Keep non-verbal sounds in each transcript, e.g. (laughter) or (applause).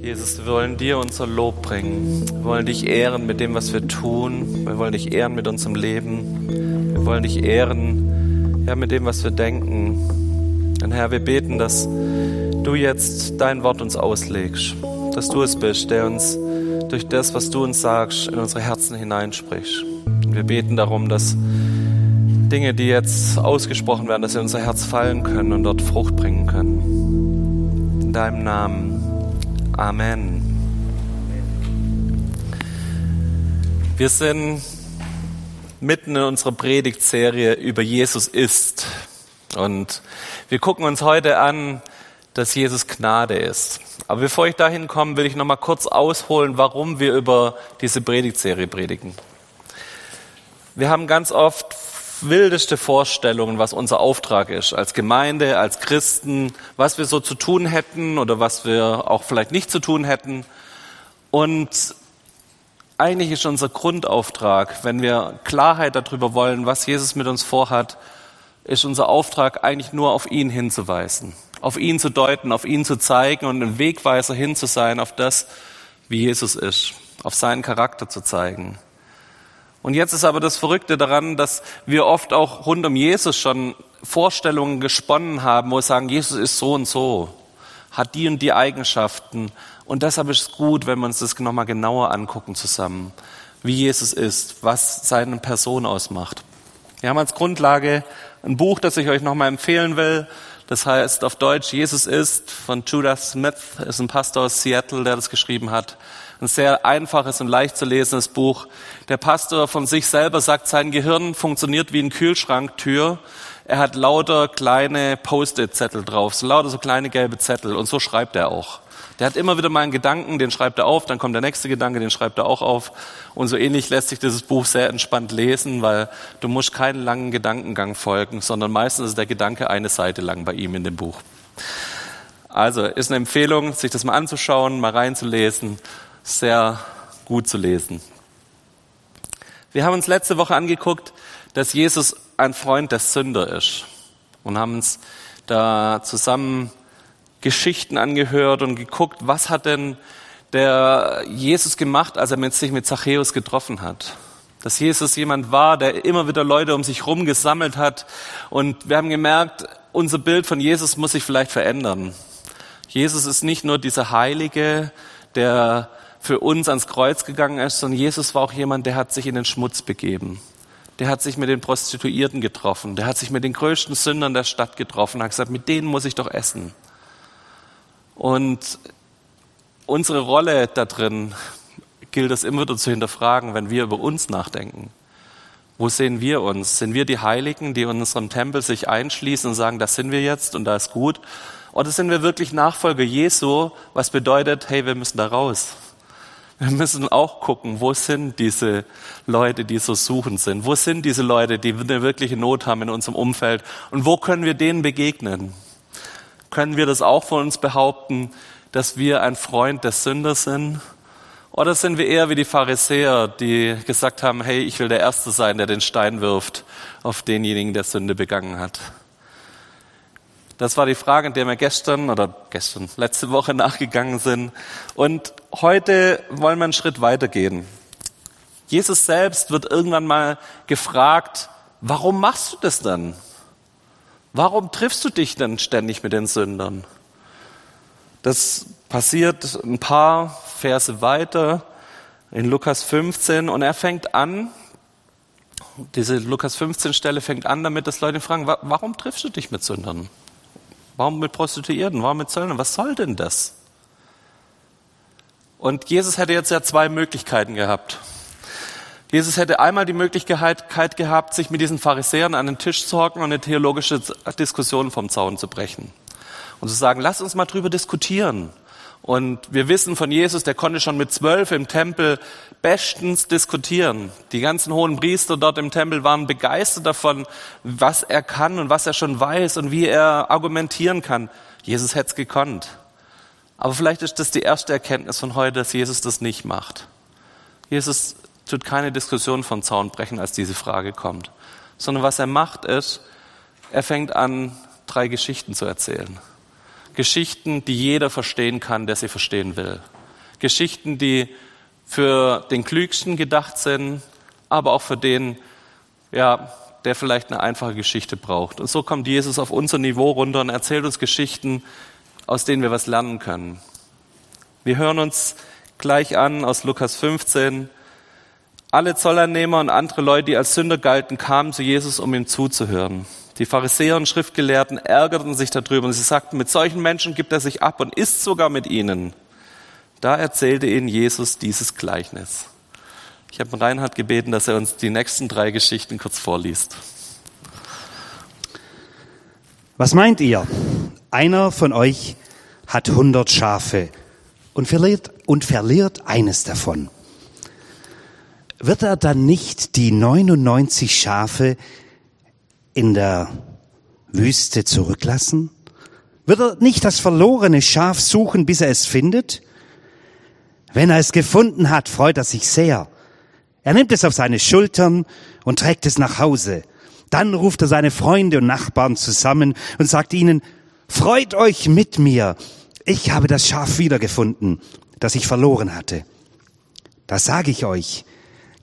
Jesus, wir wollen dir unser Lob bringen. Wir wollen dich ehren mit dem, was wir tun. Wir wollen dich ehren mit unserem Leben. Wir wollen dich ehren ja, mit dem, was wir denken. Und Herr, wir beten, dass du jetzt dein Wort uns auslegst. Dass du es bist, der uns durch das, was du uns sagst, in unsere Herzen hineinsprichst. Wir beten darum, dass Dinge, die jetzt ausgesprochen werden, dass sie in unser Herz fallen können und dort Frucht bringen können. In deinem Namen. Amen. Wir sind mitten in unserer Predigtserie über Jesus ist. Und wir gucken uns heute an, dass Jesus Gnade ist. Aber bevor ich dahin komme, will ich noch mal kurz ausholen, warum wir über diese Predigtserie predigen. Wir haben ganz oft wildeste Vorstellungen, was unser Auftrag ist, als Gemeinde, als Christen, was wir so zu tun hätten oder was wir auch vielleicht nicht zu tun hätten. Und eigentlich ist unser Grundauftrag, wenn wir Klarheit darüber wollen, was Jesus mit uns vorhat, ist unser Auftrag eigentlich nur auf ihn hinzuweisen, auf ihn zu deuten, auf ihn zu zeigen und ein Wegweiser hin zu sein auf das, wie Jesus ist, auf seinen Charakter zu zeigen. Und jetzt ist aber das Verrückte daran, dass wir oft auch rund um Jesus schon Vorstellungen gesponnen haben, wo wir sagen, Jesus ist so und so, hat die und die Eigenschaften. Und deshalb ist es gut, wenn wir uns das nochmal genauer angucken zusammen, wie Jesus ist, was seine Person ausmacht. Wir haben als Grundlage ein Buch, das ich euch nochmal empfehlen will. Das heißt auf Deutsch Jesus ist von Judah Smith, ist ein Pastor aus Seattle, der das geschrieben hat. Ein sehr einfaches und leicht zu lesendes Buch. Der Pastor von sich selber sagt, sein Gehirn funktioniert wie eine Kühlschranktür. Er hat lauter kleine Post-it-Zettel drauf, so lauter so kleine gelbe Zettel. Und so schreibt er auch. Der hat immer wieder mal einen Gedanken, den schreibt er auf, dann kommt der nächste Gedanke, den schreibt er auch auf. Und so ähnlich lässt sich dieses Buch sehr entspannt lesen, weil du musst keinen langen Gedankengang folgen, sondern meistens ist der Gedanke eine Seite lang bei ihm in dem Buch. Also ist eine Empfehlung, sich das mal anzuschauen, mal reinzulesen sehr gut zu lesen. Wir haben uns letzte Woche angeguckt, dass Jesus ein Freund der Sünder ist und haben uns da zusammen Geschichten angehört und geguckt, was hat denn der Jesus gemacht, als er sich mit Zachäus getroffen hat. Dass Jesus jemand war, der immer wieder Leute um sich herum gesammelt hat. Und wir haben gemerkt, unser Bild von Jesus muss sich vielleicht verändern. Jesus ist nicht nur dieser Heilige, der für uns ans Kreuz gegangen ist, sondern Jesus war auch jemand, der hat sich in den Schmutz begeben. Der hat sich mit den Prostituierten getroffen. Der hat sich mit den größten Sündern der Stadt getroffen. Hat gesagt, mit denen muss ich doch essen. Und unsere Rolle da drin gilt es immer wieder zu hinterfragen, wenn wir über uns nachdenken. Wo sehen wir uns? Sind wir die Heiligen, die in unserem Tempel sich einschließen und sagen, das sind wir jetzt und da ist gut? Oder sind wir wirklich Nachfolger Jesu, was bedeutet, hey, wir müssen da raus? Wir müssen auch gucken, wo sind diese Leute, die so suchend sind? Wo sind diese Leute, die eine wirkliche Not haben in unserem Umfeld? Und wo können wir denen begegnen? Können wir das auch von uns behaupten, dass wir ein Freund des Sünders sind? Oder sind wir eher wie die Pharisäer, die gesagt haben, hey, ich will der Erste sein, der den Stein wirft auf denjenigen, der Sünde begangen hat? Das war die Frage, in der wir gestern oder gestern, letzte Woche nachgegangen sind. Und heute wollen wir einen Schritt weitergehen. Jesus selbst wird irgendwann mal gefragt, warum machst du das dann? Warum triffst du dich denn ständig mit den Sündern? Das passiert ein paar Verse weiter in Lukas 15 und er fängt an, diese Lukas 15 Stelle fängt an damit, dass Leute fragen, warum triffst du dich mit Sündern? Warum mit Prostituierten? Warum mit Zöllnern? Was soll denn das? Und Jesus hätte jetzt ja zwei Möglichkeiten gehabt. Jesus hätte einmal die Möglichkeit gehabt, sich mit diesen Pharisäern an den Tisch zu hocken und eine theologische Diskussion vom Zaun zu brechen. Und zu sagen, lass uns mal drüber diskutieren. Und wir wissen von Jesus, der konnte schon mit zwölf im Tempel bestens diskutieren. Die ganzen hohen Priester dort im Tempel waren begeistert davon, was er kann und was er schon weiß und wie er argumentieren kann. Jesus hätte es gekonnt. Aber vielleicht ist das die erste Erkenntnis von heute, dass Jesus das nicht macht. Jesus tut keine Diskussion von Zaun brechen, als diese Frage kommt. Sondern was er macht ist, er fängt an, drei Geschichten zu erzählen. Geschichten, die jeder verstehen kann, der sie verstehen will. Geschichten, die für den Klügsten gedacht sind, aber auch für den, ja, der vielleicht eine einfache Geschichte braucht. Und so kommt Jesus auf unser Niveau runter und erzählt uns Geschichten, aus denen wir was lernen können. Wir hören uns gleich an aus Lukas 15. Alle Zollernehmer und andere Leute, die als Sünder galten, kamen zu Jesus, um ihm zuzuhören. Die Pharisäer und Schriftgelehrten ärgerten sich darüber und sie sagten, mit solchen Menschen gibt er sich ab und isst sogar mit ihnen. Da erzählte ihnen Jesus dieses Gleichnis. Ich habe Reinhard gebeten, dass er uns die nächsten drei Geschichten kurz vorliest. Was meint ihr? Einer von euch hat hundert Schafe und verliert, und verliert eines davon. Wird er dann nicht die 99 Schafe in der Wüste zurücklassen? Wird er nicht das verlorene Schaf suchen, bis er es findet? Wenn er es gefunden hat, freut er sich sehr. Er nimmt es auf seine Schultern und trägt es nach Hause. Dann ruft er seine Freunde und Nachbarn zusammen und sagt ihnen, freut euch mit mir, ich habe das Schaf wiedergefunden, das ich verloren hatte. Das sage ich euch.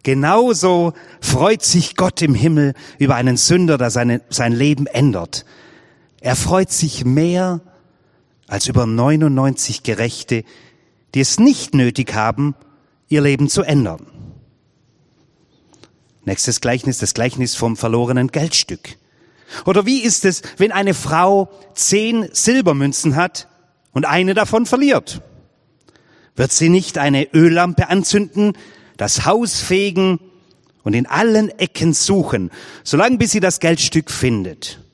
Genauso freut sich Gott im Himmel über einen Sünder, der seine, sein Leben ändert. Er freut sich mehr als über 99 Gerechte, die es nicht nötig haben, ihr Leben zu ändern. Nächstes Gleichnis, das Gleichnis vom verlorenen Geldstück. Oder wie ist es, wenn eine Frau zehn Silbermünzen hat und eine davon verliert? Wird sie nicht eine Öllampe anzünden, das Haus fegen und in allen Ecken suchen, solange bis sie das Geldstück findet?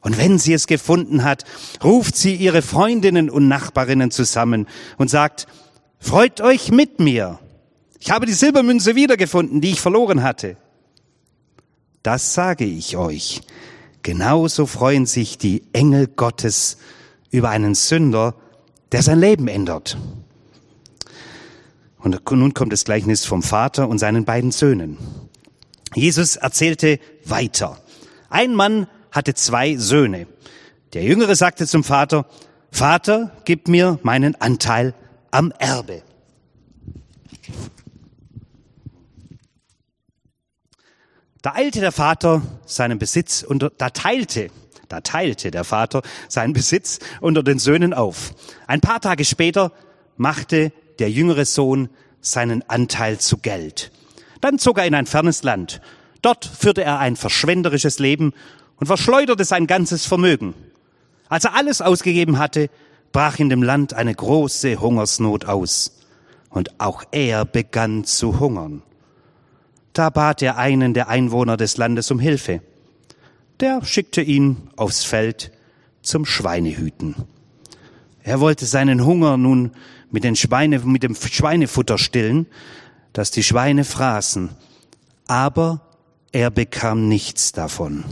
Und wenn sie es gefunden hat, ruft sie ihre Freundinnen und Nachbarinnen zusammen und sagt, freut euch mit mir. Ich habe die Silbermünze wiedergefunden, die ich verloren hatte. Das sage ich euch. Genauso freuen sich die Engel Gottes über einen Sünder, der sein Leben ändert. Und nun kommt das Gleichnis vom Vater und seinen beiden Söhnen. Jesus erzählte weiter. Ein Mann hatte zwei Söhne. Der Jüngere sagte zum Vater, Vater, gib mir meinen Anteil am Erbe. Da eilte der Vater seinen Besitz und da teilte, da teilte der Vater seinen Besitz unter den Söhnen auf. Ein paar Tage später machte der jüngere Sohn seinen Anteil zu Geld. Dann zog er in ein fernes Land. Dort führte er ein verschwenderisches Leben und verschleuderte sein ganzes Vermögen. Als er alles ausgegeben hatte, brach in dem Land eine große Hungersnot aus. Und auch er begann zu hungern. Da bat er einen der Einwohner des Landes um Hilfe. Der schickte ihn aufs Feld zum Schweinehüten. Er wollte seinen Hunger nun mit, den Schweine, mit dem Schweinefutter stillen, das die Schweine fraßen, aber er bekam nichts davon.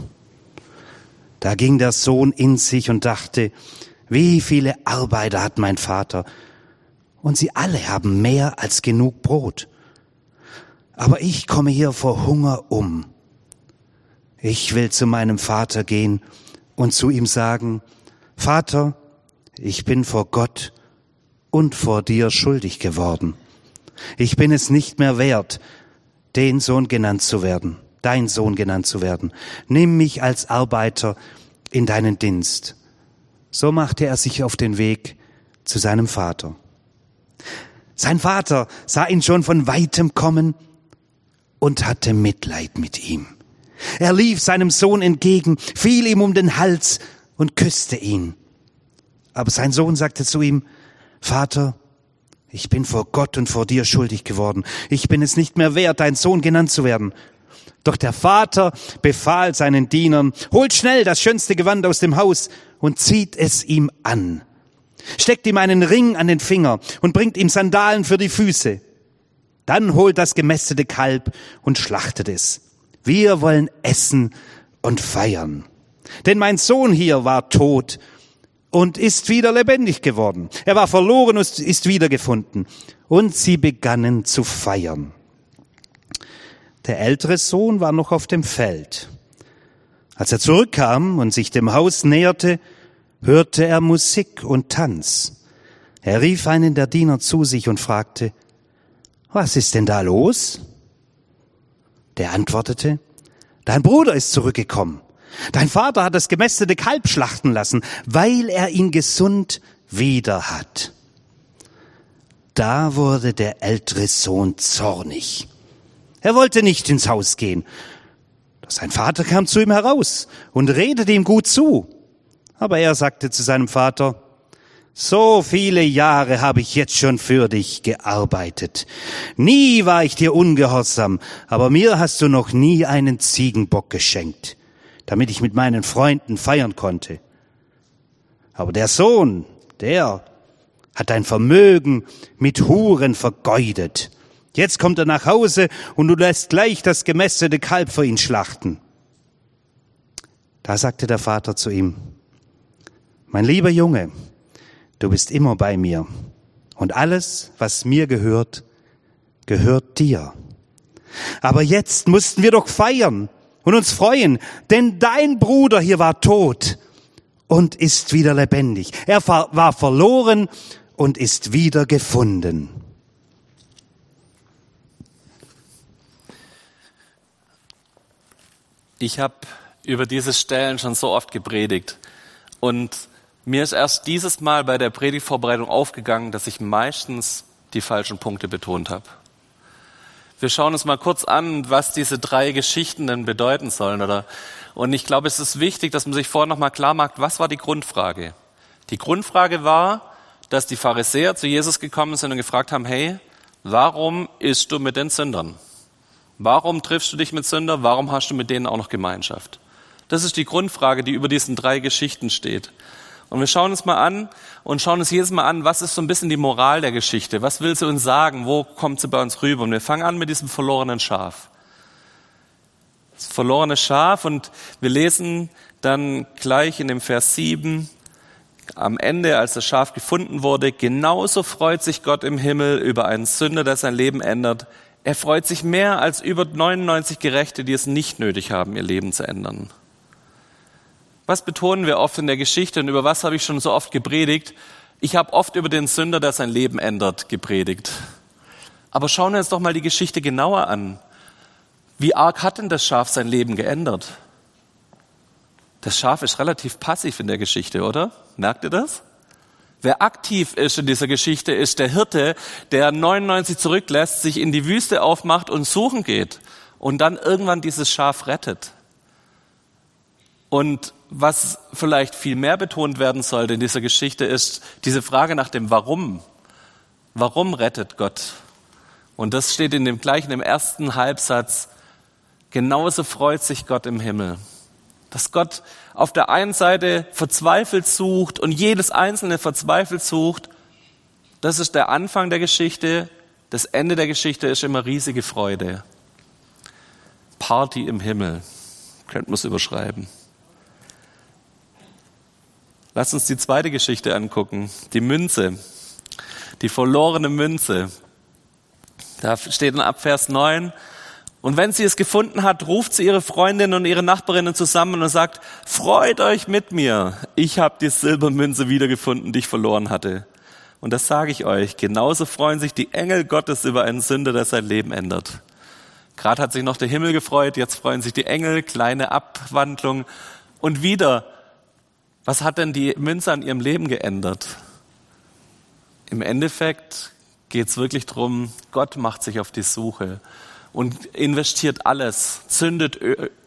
Da ging der Sohn in sich und dachte, wie viele Arbeiter hat mein Vater, und sie alle haben mehr als genug Brot. Aber ich komme hier vor Hunger um. Ich will zu meinem Vater gehen und zu ihm sagen, Vater, ich bin vor Gott und vor dir schuldig geworden. Ich bin es nicht mehr wert, den Sohn genannt zu werden, dein Sohn genannt zu werden. Nimm mich als Arbeiter in deinen Dienst. So machte er sich auf den Weg zu seinem Vater. Sein Vater sah ihn schon von weitem kommen und hatte Mitleid mit ihm. Er lief seinem Sohn entgegen, fiel ihm um den Hals und küsste ihn. Aber sein Sohn sagte zu ihm, Vater, ich bin vor Gott und vor dir schuldig geworden. Ich bin es nicht mehr wert, dein Sohn genannt zu werden. Doch der Vater befahl seinen Dienern, holt schnell das schönste Gewand aus dem Haus und zieht es ihm an. Steckt ihm einen Ring an den Finger und bringt ihm Sandalen für die Füße. Dann holt das gemästete Kalb und schlachtet es. Wir wollen essen und feiern. Denn mein Sohn hier war tot und ist wieder lebendig geworden. Er war verloren und ist wiedergefunden. Und sie begannen zu feiern. Der ältere Sohn war noch auf dem Feld. Als er zurückkam und sich dem Haus näherte, hörte er Musik und Tanz. Er rief einen der Diener zu sich und fragte, was ist denn da los? Der antwortete, dein Bruder ist zurückgekommen. Dein Vater hat das gemästete Kalb schlachten lassen, weil er ihn gesund wieder hat. Da wurde der ältere Sohn zornig. Er wollte nicht ins Haus gehen. Sein Vater kam zu ihm heraus und redete ihm gut zu. Aber er sagte zu seinem Vater, so viele Jahre habe ich jetzt schon für dich gearbeitet. Nie war ich dir ungehorsam, aber mir hast du noch nie einen Ziegenbock geschenkt, damit ich mit meinen Freunden feiern konnte. Aber der Sohn, der hat dein Vermögen mit Huren vergeudet. Jetzt kommt er nach Hause und du lässt gleich das gemästete Kalb für ihn schlachten. Da sagte der Vater zu ihm, mein lieber Junge, du bist immer bei mir und alles, was mir gehört, gehört dir. Aber jetzt mussten wir doch feiern und uns freuen, denn dein Bruder hier war tot und ist wieder lebendig. Er war verloren und ist wieder gefunden. Ich habe über diese Stellen schon so oft gepredigt und mir ist erst dieses Mal bei der Predigtvorbereitung aufgegangen, dass ich meistens die falschen Punkte betont habe. Wir schauen uns mal kurz an, was diese drei Geschichten denn bedeuten sollen, oder? Und ich glaube, es ist wichtig, dass man sich vorher nochmal klar macht, was war die Grundfrage? Die Grundfrage war, dass die Pharisäer zu Jesus gekommen sind und gefragt haben, hey, warum isst du mit den Sündern? Warum triffst du dich mit Sünder? Warum hast du mit denen auch noch Gemeinschaft? Das ist die Grundfrage, die über diesen drei Geschichten steht. Und wir schauen uns mal an und schauen uns jedes Mal an, was ist so ein bisschen die Moral der Geschichte? Was will sie uns sagen? Wo kommt sie bei uns rüber? Und wir fangen an mit diesem verlorenen Schaf. Das verlorene Schaf und wir lesen dann gleich in dem Vers 7 am Ende, als das Schaf gefunden wurde, genauso freut sich Gott im Himmel über einen Sünder, der sein Leben ändert, er freut sich mehr als über 99 Gerechte, die es nicht nötig haben, ihr Leben zu ändern. Was betonen wir oft in der Geschichte und über was habe ich schon so oft gepredigt? Ich habe oft über den Sünder, der sein Leben ändert, gepredigt. Aber schauen wir uns doch mal die Geschichte genauer an. Wie arg hat denn das Schaf sein Leben geändert? Das Schaf ist relativ passiv in der Geschichte, oder? Merkt ihr das? Wer aktiv ist in dieser Geschichte, ist der Hirte, der 99 zurücklässt, sich in die Wüste aufmacht und suchen geht und dann irgendwann dieses Schaf rettet. Und was vielleicht viel mehr betont werden sollte in dieser Geschichte ist diese Frage nach dem Warum. Warum rettet Gott? Und das steht in dem gleichen, im ersten Halbsatz. Genauso freut sich Gott im Himmel. Dass Gott auf der einen Seite verzweifelt sucht und jedes Einzelne verzweifelt sucht, das ist der Anfang der Geschichte. Das Ende der Geschichte ist immer riesige Freude. Party im Himmel, könnte man es überschreiben. Lass uns die zweite Geschichte angucken, die Münze, die verlorene Münze. Da steht in Abvers 9, und wenn sie es gefunden hat, ruft sie ihre Freundinnen und ihre Nachbarinnen zusammen und sagt, freut euch mit mir, ich habe die Silbermünze wiedergefunden, die ich verloren hatte. Und das sage ich euch, genauso freuen sich die Engel Gottes über einen Sünder, der sein Leben ändert. Gerade hat sich noch der Himmel gefreut, jetzt freuen sich die Engel, kleine Abwandlung. Und wieder, was hat denn die Münze an ihrem Leben geändert? Im Endeffekt geht es wirklich drum, Gott macht sich auf die Suche und investiert alles, zündet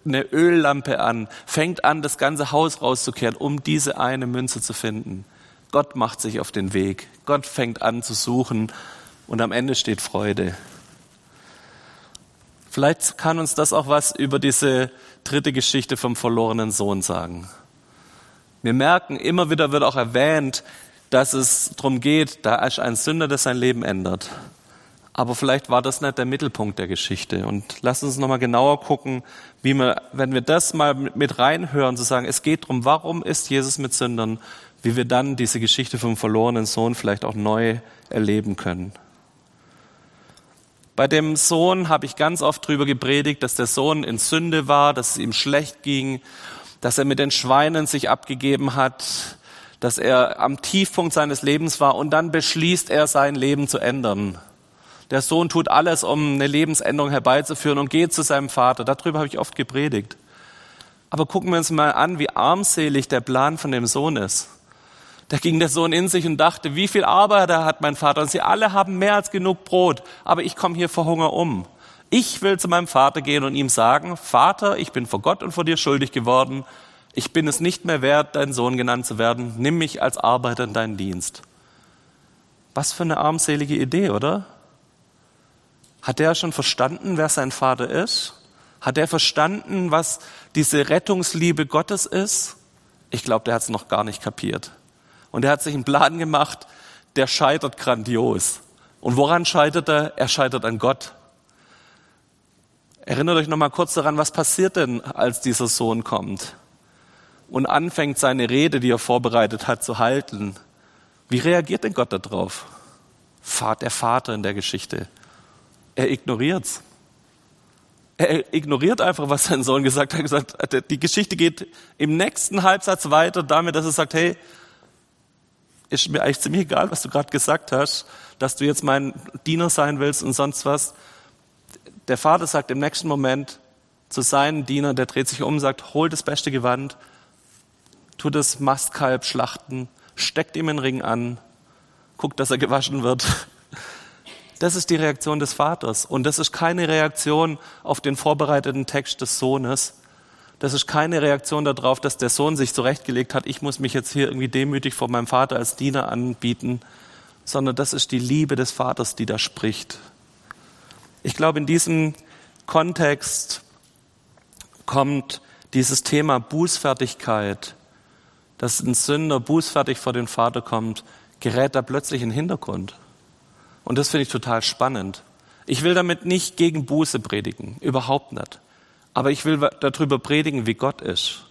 eine Öllampe an, fängt an, das ganze Haus rauszukehren, um diese eine Münze zu finden. Gott macht sich auf den Weg. Gott fängt an zu suchen und am Ende steht Freude. Vielleicht kann uns das auch was über diese dritte Geschichte vom verlorenen Sohn sagen. Wir merken, immer wieder wird auch erwähnt, dass es darum geht, da ist ein Sünder, der sein Leben ändert. Aber vielleicht war das nicht der Mittelpunkt der Geschichte. Und lass uns nochmal genauer gucken, wie wir, wenn wir das mal mit reinhören, zu sagen, es geht darum, warum ist Jesus mit Sündern, wie wir dann diese Geschichte vom verlorenen Sohn vielleicht auch neu erleben können. Bei dem Sohn habe ich ganz oft drüber gepredigt, dass der Sohn in Sünde war, dass es ihm schlecht ging, dass er mit den Schweinen sich abgegeben hat, dass er am Tiefpunkt seines Lebens war und dann beschließt er, sein Leben zu ändern. Der Sohn tut alles, um eine Lebensänderung herbeizuführen und geht zu seinem Vater. Darüber habe ich oft gepredigt. Aber gucken wir uns mal an, wie armselig der Plan von dem Sohn ist. Da ging der Sohn in sich und dachte, wie viel Arbeit hat mein Vater? Und sie alle haben mehr als genug Brot, aber ich komme hier vor Hunger um. Ich will zu meinem Vater gehen und ihm sagen, Vater, ich bin vor Gott und vor dir schuldig geworden. Ich bin es nicht mehr wert, dein Sohn genannt zu werden. Nimm mich als Arbeiter in deinen Dienst. Was für eine armselige Idee, oder? Hat der schon verstanden, wer sein Vater ist? Hat er verstanden, was diese Rettungsliebe Gottes ist? Ich glaube, der hat es noch gar nicht kapiert. Und er hat sich einen Plan gemacht, der scheitert grandios. Und woran scheitert er? Er scheitert an Gott. Erinnert euch noch mal kurz daran, was passiert denn, als dieser Sohn kommt und anfängt, seine Rede, die er vorbereitet hat, zu halten. Wie reagiert denn Gott darauf? Der Vater in der Geschichte. Er ignoriert's. Er ignoriert einfach, was sein Sohn gesagt hat. Er gesagt, die Geschichte geht im nächsten Halbsatz weiter damit, dass er sagt, hey, ist mir eigentlich ziemlich egal, was du gerade gesagt hast, dass du jetzt mein Diener sein willst und sonst was. Der Vater sagt im nächsten Moment zu seinen Dienern, der dreht sich um, sagt, hol das beste Gewand, tu das Mastkalb schlachten, steckt ihm einen Ring an, guckt, dass er gewaschen wird das ist die Reaktion des Vaters. Und das ist keine Reaktion auf den vorbereiteten Text des Sohnes. Das ist keine Reaktion darauf, dass der Sohn sich zurechtgelegt hat, ich muss mich jetzt hier irgendwie demütig vor meinem Vater als Diener anbieten, sondern das ist die Liebe des Vaters, die da spricht. Ich glaube, in diesem Kontext kommt dieses Thema Bußfertigkeit, dass ein Sünder bußfertig vor den Vater kommt, gerät da plötzlich in den Hintergrund. Und das finde ich total spannend. Ich will damit nicht gegen Buße predigen, überhaupt nicht. Aber ich will darüber predigen, wie Gott ist.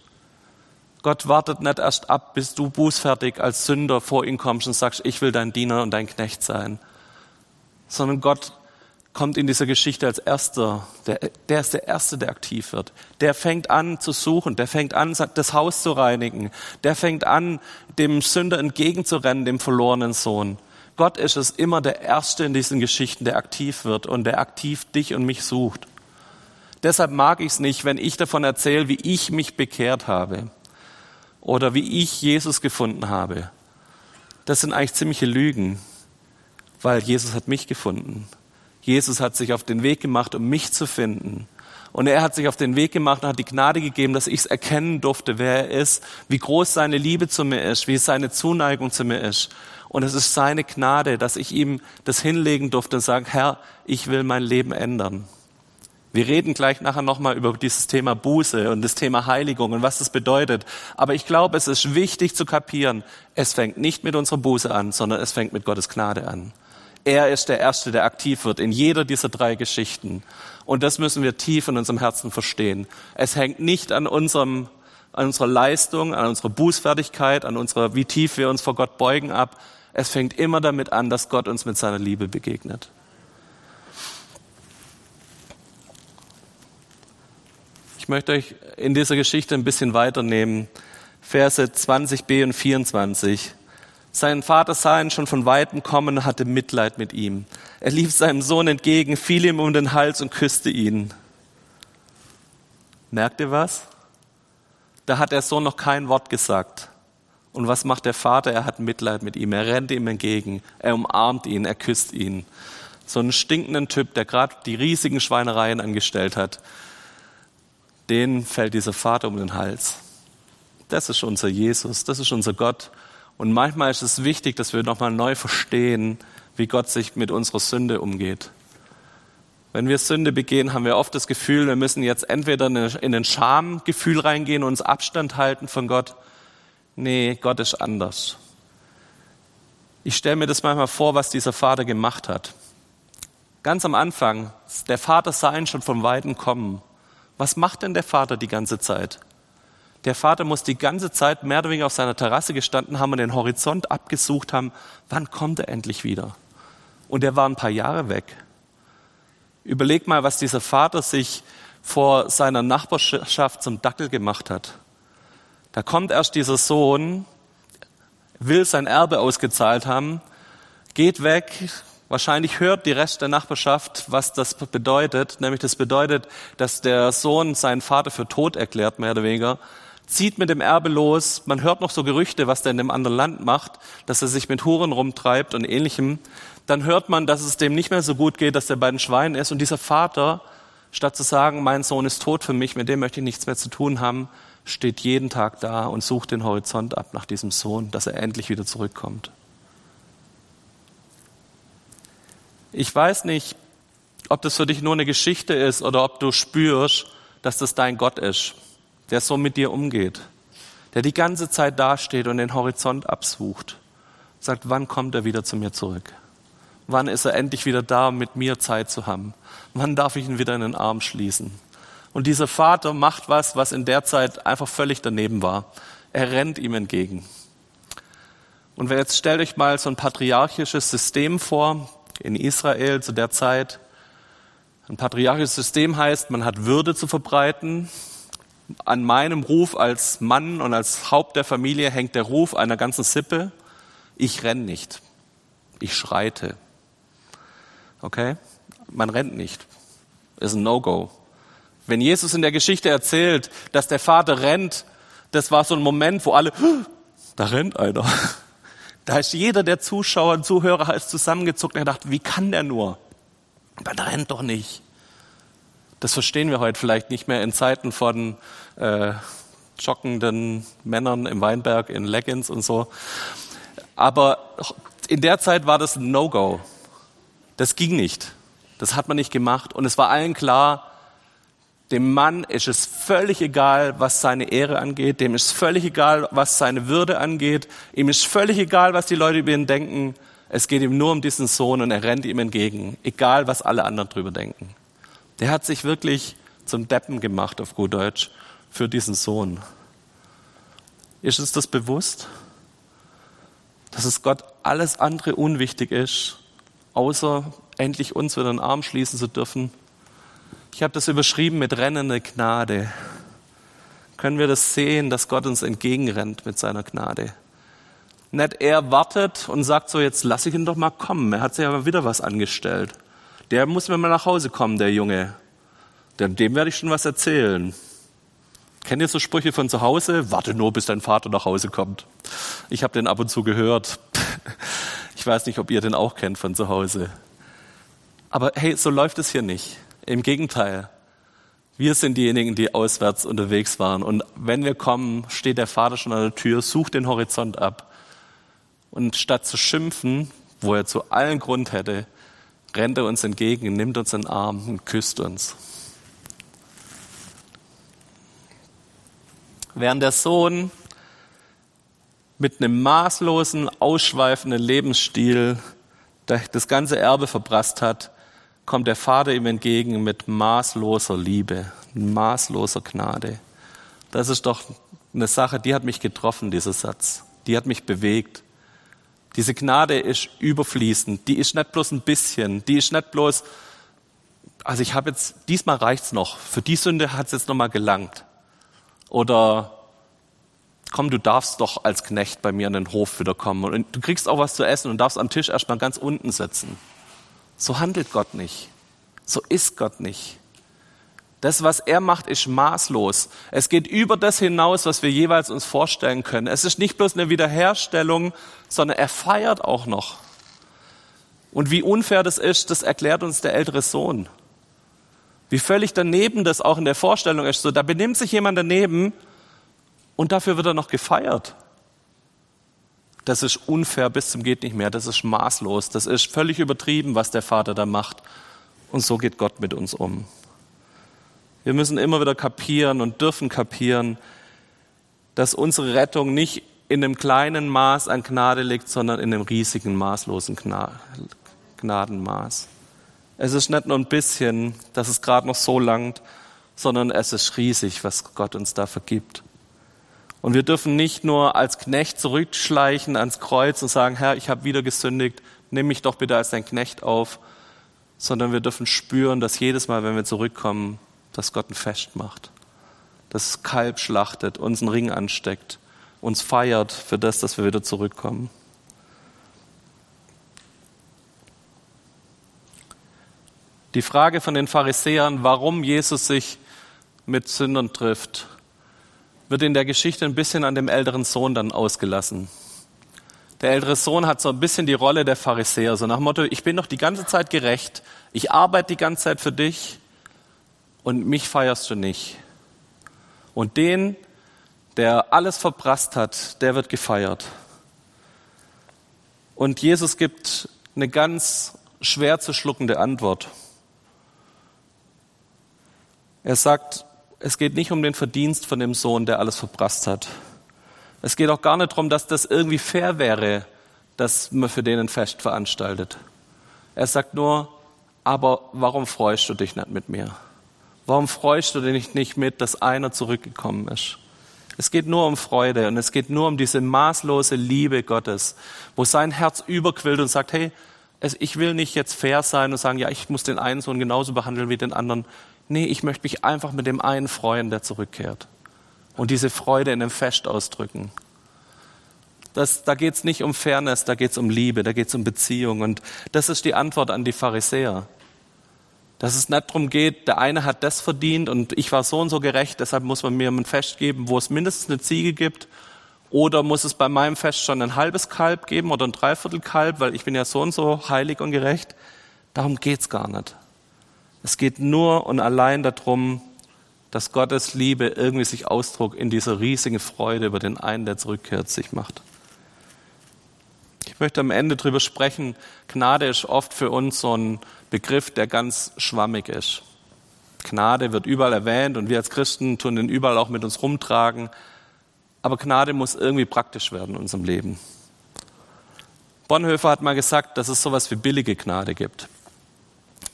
Gott wartet nicht erst ab, bis du bußfertig als Sünder vor ihn kommst und sagst, ich will dein Diener und dein Knecht sein. Sondern Gott kommt in dieser Geschichte als Erster. Der, der ist der Erste, der aktiv wird. Der fängt an zu suchen, der fängt an, das Haus zu reinigen. Der fängt an, dem Sünder entgegenzurennen, dem verlorenen Sohn. Gott ist es immer der Erste in diesen Geschichten, der aktiv wird und der aktiv dich und mich sucht. Deshalb mag ich es nicht, wenn ich davon erzähle, wie ich mich bekehrt habe oder wie ich Jesus gefunden habe. Das sind eigentlich ziemliche Lügen, weil Jesus hat mich gefunden. Jesus hat sich auf den Weg gemacht, um mich zu finden. Und er hat sich auf den Weg gemacht und hat die Gnade gegeben, dass ich es erkennen durfte, wer er ist, wie groß seine Liebe zu mir ist, wie seine Zuneigung zu mir ist. Und es ist seine Gnade, dass ich ihm das hinlegen durfte und sagen, Herr, ich will mein Leben ändern. Wir reden gleich nachher nochmal über dieses Thema Buße und das Thema Heiligung und was das bedeutet. Aber ich glaube, es ist wichtig zu kapieren, es fängt nicht mit unserer Buße an, sondern es fängt mit Gottes Gnade an. Er ist der Erste, der aktiv wird in jeder dieser drei Geschichten. Und das müssen wir tief in unserem Herzen verstehen. Es hängt nicht an unserem an unserer Leistung, an unserer Bußfertigkeit, an unserer, wie tief wir uns vor Gott beugen ab, es fängt immer damit an, dass Gott uns mit seiner Liebe begegnet. Ich möchte euch in dieser Geschichte ein bisschen weiternehmen. Verse 20b und 24. Sein Vater sah ihn schon von weitem kommen und hatte Mitleid mit ihm. Er lief seinem Sohn entgegen, fiel ihm um den Hals und küsste ihn. Merkt ihr was? Da hat der Sohn noch kein Wort gesagt. Und was macht der Vater? Er hat Mitleid mit ihm. Er rennt ihm entgegen. Er umarmt ihn. Er küsst ihn. So einen stinkenden Typ, der gerade die riesigen Schweinereien angestellt hat, den fällt dieser Vater um den Hals. Das ist unser Jesus. Das ist unser Gott. Und manchmal ist es wichtig, dass wir nochmal neu verstehen, wie Gott sich mit unserer Sünde umgeht. Wenn wir Sünde begehen, haben wir oft das Gefühl, wir müssen jetzt entweder in ein Schamgefühl reingehen und uns Abstand halten von Gott nee, Gott ist anders. Ich stelle mir das manchmal vor, was dieser Vater gemacht hat. Ganz am Anfang, der Vater sah ihn schon von Weitem kommen. Was macht denn der Vater die ganze Zeit? Der Vater muss die ganze Zeit mehr oder weniger auf seiner Terrasse gestanden haben und den Horizont abgesucht haben. Wann kommt er endlich wieder? Und er war ein paar Jahre weg. Überleg mal, was dieser Vater sich vor seiner Nachbarschaft zum Dackel gemacht hat. Da kommt erst dieser Sohn, will sein Erbe ausgezahlt haben, geht weg, wahrscheinlich hört die Rest der Nachbarschaft, was das bedeutet, nämlich das bedeutet, dass der Sohn seinen Vater für tot erklärt, mehr oder weniger, zieht mit dem Erbe los, man hört noch so Gerüchte, was der in dem anderen Land macht, dass er sich mit Huren rumtreibt und ähnlichem, dann hört man, dass es dem nicht mehr so gut geht, dass er bei den Schweinen ist. Und dieser Vater, statt zu sagen, mein Sohn ist tot für mich, mit dem möchte ich nichts mehr zu tun haben, steht jeden Tag da und sucht den Horizont ab nach diesem Sohn, dass er endlich wieder zurückkommt. Ich weiß nicht, ob das für dich nur eine Geschichte ist oder ob du spürst, dass das dein Gott ist, der so mit dir umgeht, der die ganze Zeit dasteht und den Horizont absucht, sagt, wann kommt er wieder zu mir zurück? Wann ist er endlich wieder da, um mit mir Zeit zu haben? Wann darf ich ihn wieder in den Arm schließen? Und dieser Vater macht was, was in der Zeit einfach völlig daneben war. Er rennt ihm entgegen. Und jetzt stellt euch mal so ein patriarchisches System vor in Israel zu der Zeit. Ein patriarchisches System heißt, man hat Würde zu verbreiten. An meinem Ruf als Mann und als Haupt der Familie hängt der Ruf einer ganzen Sippe. Ich renn nicht. Ich schreite. Okay? Man rennt nicht. Ist ein No-Go. Wenn Jesus in der Geschichte erzählt, dass der Vater rennt, das war so ein Moment, wo alle, da rennt einer. (laughs) Da ist jeder der Zuschauer und Zuhörer halt zusammengezuckt und gedacht, wie kann der nur? Man rennt doch nicht. Das verstehen wir heute vielleicht nicht mehr in Zeiten von äh, joggenden Männern im Weinberg in Leggings und so. Aber in der Zeit war das ein No-Go. Das ging nicht. Das hat man nicht gemacht. Und es war allen klar, dem Mann ist es völlig egal, was seine Ehre angeht. Dem ist völlig egal, was seine Würde angeht. Ihm ist völlig egal, was die Leute über ihn denken. Es geht ihm nur um diesen Sohn und er rennt ihm entgegen. Egal, was alle anderen drüber denken. Der hat sich wirklich zum Deppen gemacht, auf gut Deutsch, für diesen Sohn. Ist uns das bewusst? Dass es Gott alles andere unwichtig ist, außer endlich uns wieder den Arm schließen zu dürfen ich habe das überschrieben mit rennende Gnade. Können wir das sehen, dass Gott uns entgegenrennt mit seiner Gnade? Nicht er wartet und sagt so, jetzt lass ich ihn doch mal kommen. Er hat sich aber wieder was angestellt. Der muss mir mal nach Hause kommen, der Junge. Dem, dem werde ich schon was erzählen. Kennt ihr so Sprüche von zu Hause? Warte nur, bis dein Vater nach Hause kommt. Ich habe den ab und zu gehört. (laughs) Ich weiß nicht, ob ihr den auch kennt von zu Hause. Aber hey, so läuft es hier nicht. Im Gegenteil. Wir sind diejenigen, die auswärts unterwegs waren. Und wenn wir kommen, steht der Vater schon an der Tür, sucht den Horizont ab. Und statt zu schimpfen, wo er zu allen Grund hätte, rennt er uns entgegen, nimmt uns in den Arm und küsst uns. Während der Sohn mit einem maßlosen, ausschweifenden Lebensstil das ganze Erbe verprasst hat, kommt der Vater ihm entgegen mit maßloser Liebe, maßloser Gnade. Das ist doch eine Sache, die hat mich getroffen, dieser Satz. Die hat mich bewegt. Diese Gnade ist überfließend. Die ist nicht bloß ein bisschen. Die ist nicht bloß, also ich habe jetzt, diesmal reicht's noch. Für die Sünde hat's jetzt nochmal gelangt. Oder, komm, du darfst doch als Knecht bei mir an den Hof wieder kommen. Und du kriegst auch was zu essen und darfst am Tisch erstmal ganz unten sitzen. So handelt Gott nicht. So ist Gott nicht. Das, was er macht, ist maßlos. Es geht über das hinaus, was wir jeweils uns vorstellen können. Es ist nicht bloß eine Wiederherstellung, sondern er feiert auch noch. Und wie unfair das ist, das erklärt uns der ältere Sohn. Wie völlig daneben das auch in der Vorstellung ist. So, da benimmt sich jemand daneben und dafür wird er noch gefeiert. Das ist unfair bis zum geht nicht mehr. Das ist maßlos. Das ist völlig übertrieben, was der Vater da macht. Und so geht Gott mit uns um. Wir müssen immer wieder kapieren und dürfen kapieren, dass unsere Rettung nicht in einem kleinen Maß an Gnade liegt, sondern in einem riesigen, maßlosen Gnadenmaß. Es ist nicht nur ein bisschen, dass es gerade noch so langt, sondern es ist riesig, was Gott uns da vergibt. Und wir dürfen nicht nur als Knecht zurückschleichen ans Kreuz und sagen, Herr, ich habe wieder gesündigt, nimm mich doch bitte als dein Knecht auf, sondern wir dürfen spüren, dass jedes Mal, wenn wir zurückkommen, dass Gott ein Fest macht, dass Kalb schlachtet, uns einen Ring ansteckt uns feiert für das, dass wir wieder zurückkommen. Die Frage von den Pharisäern, warum Jesus sich mit Sündern trifft, wird in der Geschichte ein bisschen an dem älteren Sohn dann ausgelassen. Der ältere Sohn hat so ein bisschen die Rolle der Pharisäer, so nach dem Motto, ich bin doch die ganze Zeit gerecht, ich arbeite die ganze Zeit für dich und mich feierst du nicht. Und den, der alles verprasst hat, der wird gefeiert. Und Jesus gibt eine ganz schwer zu schluckende Antwort. Er sagt, es geht nicht um den Verdienst von dem Sohn, der alles verprasst hat. Es geht auch gar nicht darum, dass das irgendwie fair wäre, dass man für den ein Fest veranstaltet. Er sagt nur, aber warum freust du dich nicht mit mir? Warum freust du dich nicht mit, dass einer zurückgekommen ist? Es geht nur um Freude und es geht nur um diese maßlose Liebe Gottes, wo sein Herz überquillt und sagt, hey, ich will nicht jetzt fair sein und sagen, ja, ich muss den einen Sohn genauso behandeln wie den anderen. Nee, ich möchte mich einfach mit dem einen freuen, der zurückkehrt. Und diese Freude in einem Fest ausdrücken. Das, da geht es nicht um Fairness, da geht es um Liebe, da geht es um Beziehung. Und das ist die Antwort an die Pharisäer. Dass es nicht darum geht, der eine hat das verdient und ich war so und so gerecht, deshalb muss man mir ein Fest geben, wo es mindestens eine Ziege gibt. Oder muss es bei meinem Fest schon ein halbes Kalb geben oder ein Dreiviertel Kalb, weil ich bin ja so und so heilig und gerecht. Darum geht's gar nicht. Es geht nur und allein darum, dass Gottes Liebe irgendwie sich Ausdruck in dieser riesigen Freude über den einen, der zurückkehrt, sich macht. Ich möchte am Ende darüber sprechen, Gnade ist oft für uns so ein Begriff, der ganz schwammig ist. Gnade wird überall erwähnt und wir als Christen tun den überall auch mit uns rumtragen. Aber Gnade muss irgendwie praktisch werden in unserem Leben. Bonhoeffer hat mal gesagt, dass es sowas wie billige Gnade gibt.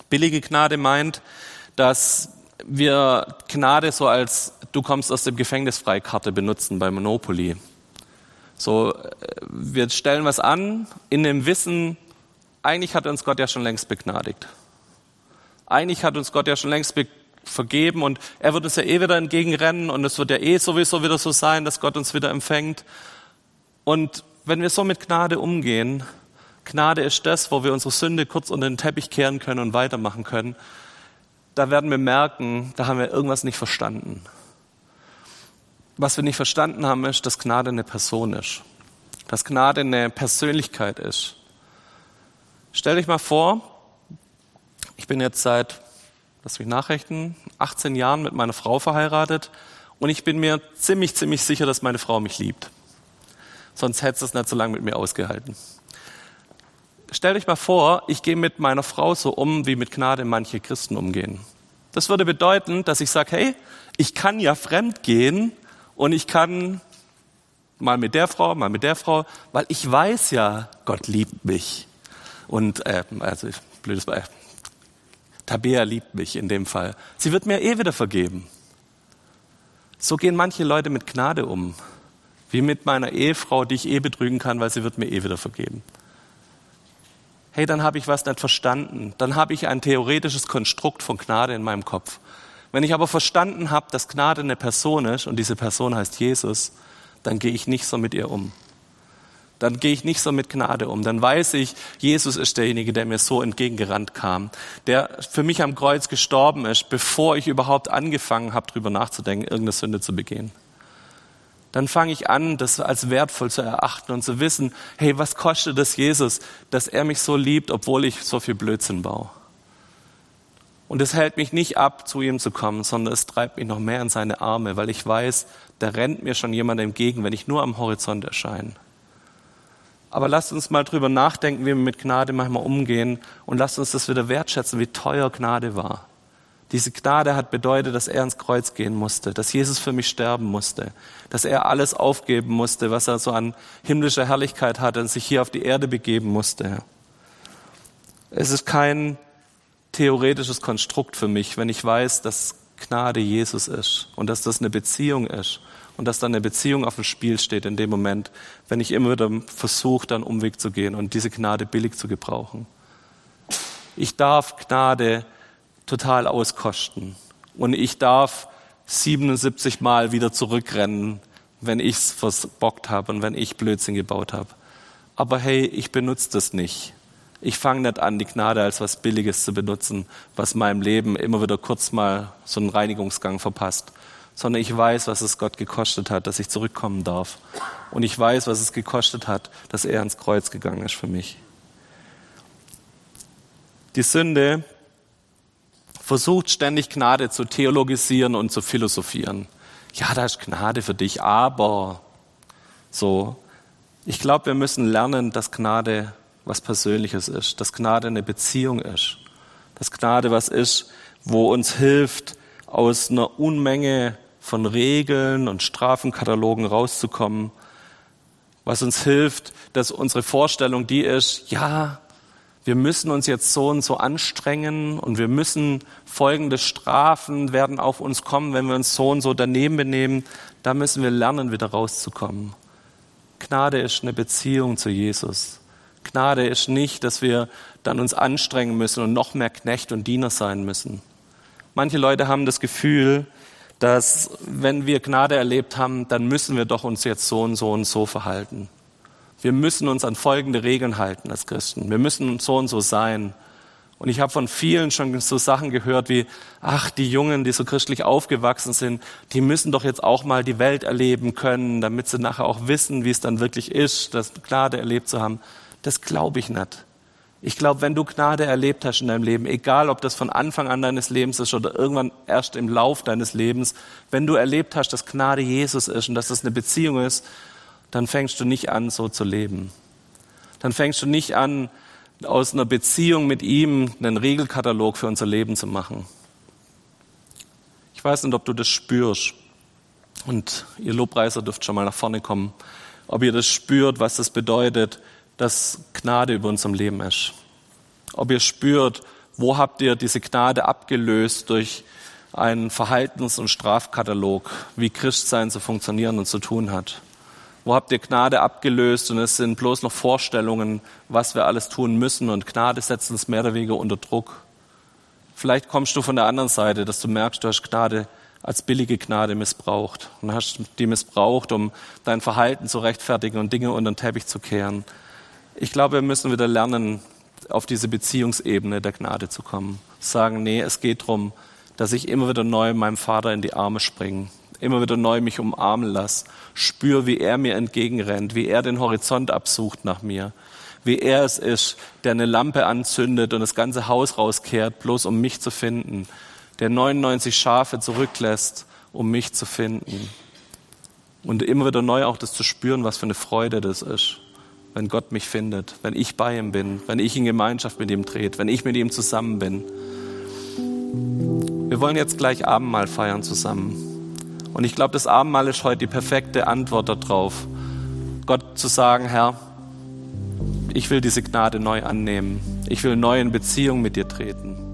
Billige Gnade meint, dass wir Gnade so als du kommst aus dem Gefängnis Freikarte benutzen bei Monopoly. So, äh, wir stellen was an in dem Wissen, eigentlich hat uns Gott ja schon längst begnadigt. Eigentlich hat uns Gott ja schon längst vergeben und er wird uns ja eh wieder entgegenrennen und es wird ja eh sowieso wieder so sein, dass Gott uns wieder empfängt. Und wenn wir so mit Gnade umgehen, Gnade ist das, wo wir unsere Sünde kurz unter den Teppich kehren können und weitermachen können. Da werden wir merken, da haben wir irgendwas nicht verstanden. Was wir nicht verstanden haben, ist, dass Gnade eine Person ist. Dass Gnade eine Persönlichkeit ist. Stell dich mal vor, ich bin jetzt seit, lass mich nachrechnen, 18 Jahren mit meiner Frau verheiratet und ich bin mir ziemlich, ziemlich sicher, dass meine Frau mich liebt. Sonst hätte es nicht so lange mit mir ausgehalten stell dich mal vor, ich gehe mit meiner Frau so um, wie mit Gnade manche Christen umgehen. Das würde bedeuten, dass ich sage, hey, ich kann ja fremd gehen und ich kann mal mit der Frau, mal mit der Frau, weil ich weiß ja, Gott liebt mich. Und, äh, also, blödes Beispiel. Tabea liebt mich in dem Fall. Sie wird mir eh wieder vergeben. So gehen manche Leute mit Gnade um. Wie mit meiner Ehefrau, die ich eh betrügen kann, weil sie wird mir eh wieder vergeben hey, dann habe ich was nicht verstanden. Dann habe ich ein theoretisches Konstrukt von Gnade in meinem Kopf. Wenn ich aber verstanden habe, dass Gnade eine Person ist und diese Person heißt Jesus, dann gehe ich nicht so mit ihr um. Dann gehe ich nicht so mit Gnade um. Dann weiß ich, Jesus ist derjenige, der mir so entgegengerannt kam, der für mich am Kreuz gestorben ist, bevor ich überhaupt angefangen habe, darüber nachzudenken, irgendeine Sünde zu begehen dann fange ich an, das als wertvoll zu erachten und zu wissen, hey, was kostet es Jesus, dass er mich so liebt, obwohl ich so viel Blödsinn baue. Und es hält mich nicht ab, zu ihm zu kommen, sondern es treibt mich noch mehr in seine Arme, weil ich weiß, da rennt mir schon jemand entgegen, wenn ich nur am Horizont erscheine. Aber lasst uns mal drüber nachdenken, wie wir mit Gnade manchmal umgehen und lasst uns das wieder wertschätzen, wie teuer Gnade war. Diese Gnade hat bedeutet, dass er ins Kreuz gehen musste, dass Jesus für mich sterben musste, dass er alles aufgeben musste, was er so an himmlischer Herrlichkeit hatte und sich hier auf die Erde begeben musste. Es ist kein theoretisches Konstrukt für mich, wenn ich weiß, dass Gnade Jesus ist und dass das eine Beziehung ist und dass dann eine Beziehung auf dem Spiel steht in dem Moment, wenn ich immer wieder versuche, dann Umweg zu gehen und diese Gnade billig zu gebrauchen. Ich darf Gnade total auskosten. Und ich darf 77 Mal wieder zurückrennen, wenn ich es versbockt habe und wenn ich Blödsinn gebaut habe. Aber hey, ich benutze das nicht. Ich fange nicht an, die Gnade als was Billiges zu benutzen, was meinem Leben immer wieder kurz mal so einen Reinigungsgang verpasst, sondern ich weiß, was es Gott gekostet hat, dass ich zurückkommen darf. Und ich weiß, was es gekostet hat, dass er ans Kreuz gegangen ist für mich. Die Sünde versucht ständig Gnade zu theologisieren und zu philosophieren. Ja, da ist Gnade für dich, aber so. Ich glaube, wir müssen lernen, dass Gnade was Persönliches ist, dass Gnade eine Beziehung ist, dass Gnade was ist, wo uns hilft, aus einer Unmenge von Regeln und Strafenkatalogen rauszukommen, was uns hilft, dass unsere Vorstellung die ist, ja, wir müssen uns jetzt so und so anstrengen und wir müssen folgende Strafen werden auf uns kommen, wenn wir uns so und so daneben benehmen. Da müssen wir lernen, wieder rauszukommen. Gnade ist eine Beziehung zu Jesus. Gnade ist nicht, dass wir dann uns anstrengen müssen und noch mehr Knecht und Diener sein müssen. Manche Leute haben das Gefühl, dass wenn wir Gnade erlebt haben, dann müssen wir doch uns jetzt so und so und so verhalten. Wir müssen uns an folgende Regeln halten als Christen. Wir müssen so und so sein. Und ich habe von vielen schon so Sachen gehört wie, ach, die Jungen, die so christlich aufgewachsen sind, die müssen doch jetzt auch mal die Welt erleben können, damit sie nachher auch wissen, wie es dann wirklich ist, das Gnade erlebt zu haben. Das glaube ich nicht. Ich glaube, wenn du Gnade erlebt hast in deinem Leben, egal ob das von Anfang an deines Lebens ist oder irgendwann erst im Lauf deines Lebens, wenn du erlebt hast, dass Gnade Jesus ist und dass das eine Beziehung ist, dann fängst du nicht an, so zu leben. Dann fängst du nicht an, aus einer Beziehung mit ihm einen Regelkatalog für unser Leben zu machen. Ich weiß nicht, ob du das spürst. Und ihr Lobpreiser dürft schon mal nach vorne kommen. Ob ihr das spürt, was das bedeutet, dass Gnade über unserem Leben ist. Ob ihr spürt, wo habt ihr diese Gnade abgelöst durch einen Verhaltens- und Strafkatalog, wie Christsein zu funktionieren und zu tun hat. Wo habt ihr Gnade abgelöst und es sind bloß noch Vorstellungen, was wir alles tun müssen und Gnade setzt uns mehr oder weniger unter Druck. Vielleicht kommst du von der anderen Seite, dass du merkst, du hast Gnade als billige Gnade missbraucht und hast die missbraucht, um dein Verhalten zu rechtfertigen und Dinge unter den Teppich zu kehren. Ich glaube, wir müssen wieder lernen, auf diese Beziehungsebene der Gnade zu kommen. Sagen, nee, es geht darum, dass ich immer wieder neu meinem Vater in die Arme springe, immer wieder neu mich umarmen lasse, spüre, wie er mir entgegenrennt, wie er den Horizont absucht nach mir, wie er es ist, der eine Lampe anzündet und das ganze Haus rauskehrt, bloß um mich zu finden, der 99 Schafe zurücklässt, um mich zu finden. Und immer wieder neu auch das zu spüren, was für eine Freude das ist, wenn Gott mich findet, wenn ich bei ihm bin, wenn ich in Gemeinschaft mit ihm trete, wenn ich mit ihm zusammen bin. Wir wollen jetzt gleich Abendmahl feiern zusammen. Und ich glaube, das Abendmahl ist heute die perfekte Antwort darauf. Gott zu sagen, Herr, ich will diese Gnade neu annehmen. Ich will neu in Beziehung mit dir treten.